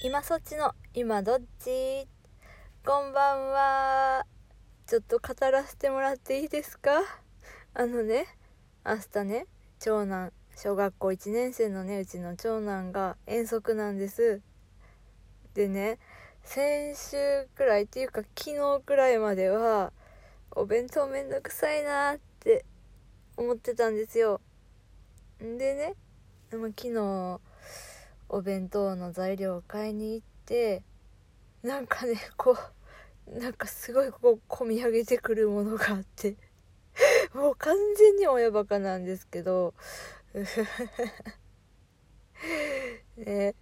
今そっちの今どっち？こんばんは。ちょっと語らせてもらっていいですか？あのね明日ね長男小学校1年生のねうちの長男が遠足なんです。でね先週くらいっていうか昨日くらいまではお弁当めんどくさいなって思ってたんですよ。でね、まあ、昨日お弁当の材料を買いに行ってなんかねこうなんかすごいこう込み上げてくるものがあってもう完全に親バカなんですけど ね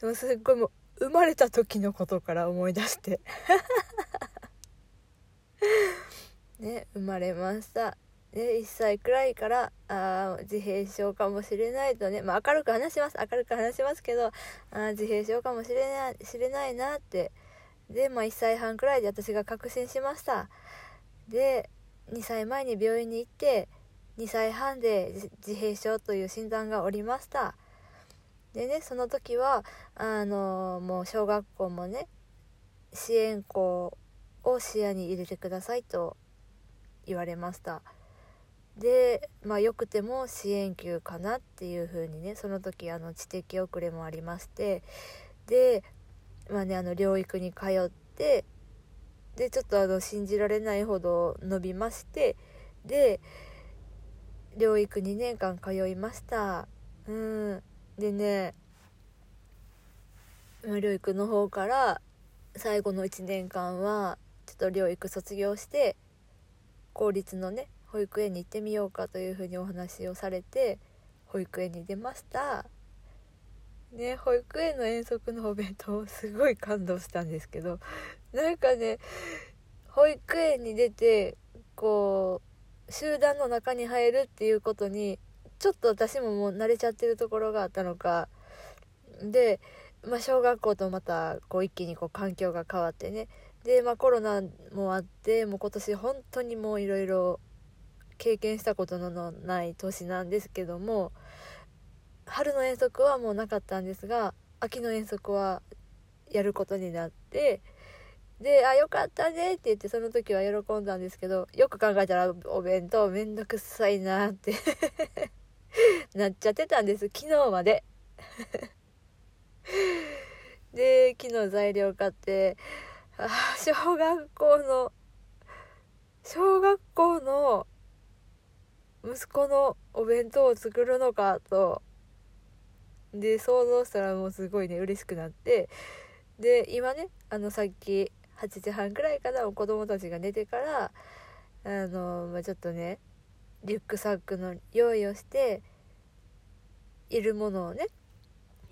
でもすっごいもう生まれた時のことから思い出して。ね生まれました。ね、1歳くらいからあ自閉症かもしれないとね、まあ、明るく話します。明るく話しますけどあ自閉症かもしれない知れないなって。で、まあ、1歳半くらいで私が確信しました。で2歳前に病院に行って2歳半で自閉症という診断がおりました。でねその時はあのもう小学校もね支援校を視野に入れてくださいと言われました。でまあよくても支援級かなっていう風にねその時あの知的遅れもありましてでまあねあの療育に通ってでちょっとあの信じられないほど伸びましてで療育2年間通いました。うん。でね、まあ、療育の方から最後の1年間はちょっと療育卒業して公立のね保育園に行ってみようかというふうにお話をされて保育園に出ました。ね保育園の遠足のお弁当すごい感動したんですけどなんかね保育園に出てこう集団の中に入るっていうことにちょっと私ももう慣れちゃってるところがあったのか。で、まあ、小学校とまたこう一気にこう環境が変わってね。で、まあ、コロナもあってもう今年本当にもういろいろ経験したことのない年なんですけども春の遠足はもうなかったんですが秋の遠足はやることになってで「あよかったね」って言ってその時は喜んだんですけどよく考えたらお弁当めんどくさいなって なっちゃってたんです。昨日まで。で昨日材料買ってあ小学校の小学校の息子のお弁当を作るのかとで想像したらもうすごいね嬉しくなってで今ねあのさっき8時半くらいかな子供たちが寝てからあの、まあ、ちょっとねリュックサックの用意をしているものをね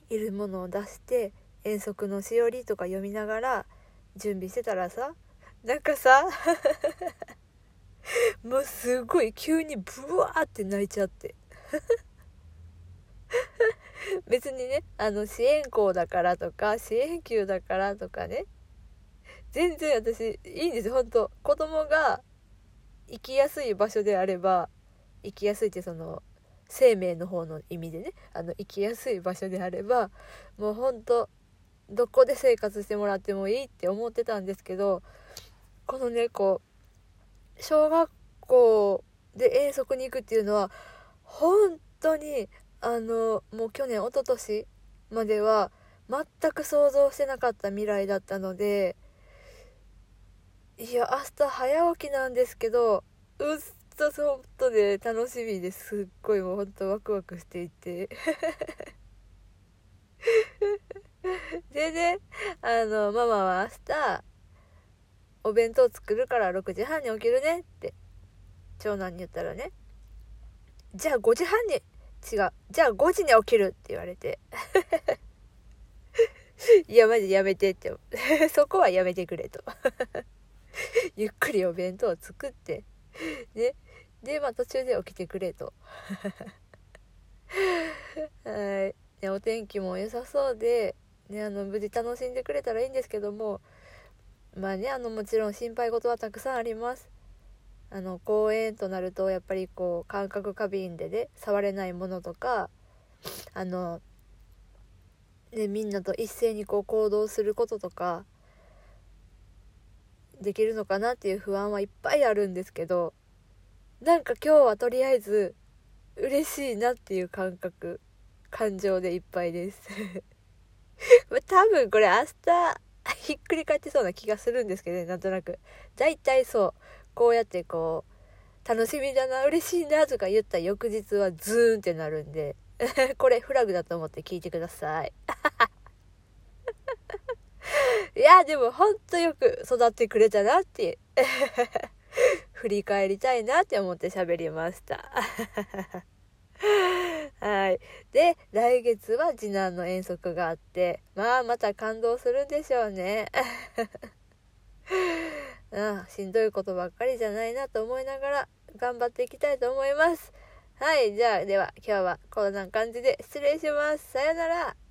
いるものを出して遠足のしおりとか読みながら準備してたらさなんかさ もうすごい急にブワーって泣いちゃって。別にねあの支援校だからとか支援級だからとかね。全然私いいんです本当子供が生きやすい場所であれば生きやすいってその生命の方の意味でね。あの生きやすい場所であればもうほんとどこで生活してもらってもいいって思ってたんですけどこのねこう小学校で遠足に行くっていうのは本当にあのもう去年一昨年までは全く想像してなかった未来だったのでいや明日早起きなんですけどうっと本当ね楽しみです。っごいもうほんとワクワクしていて。でねあのママは明日お弁当作るから6時半に起きるねって。長男に言ったらねじゃあ5時半に違うじゃあ5時に起きるって言われて いやマジやめてって。そこはやめてくれと。ゆっくりお弁当を作って。ね。でまあ途中で起きてくれと。はい、ね、お天気も良さそうで、ね、あの無事楽しんでくれたらいいんですけどもまあねあのもちろん心配事はたくさんあります。あの公園となるとやっぱりこう感覚過敏でね触れないものとかあのね、みんなと一斉にこう行動することとかできるのかなっていう不安はいっぱいあるんですけどなんか今日はとりあえず嬉しいなっていう感覚感情でいっぱいです。多分これ明日ひっくり返ってそうな気がするんですけどねなんとなく。大体そう。こうやってこう楽しみだな嬉しいなとか言った翌日はズーンってなるんで これフラグだと思って聞いてください いやでもほんとよく育ってくれたなって 振り返りたいなって思って喋りましたはい。で、来月は次男の遠足があって、まあ、また感動するんでしょうね。あしんどいことばっかりじゃないなと思いながら頑張っていきたいと思います。はい、じゃあ、では今日はこんな感じで失礼します。さよなら。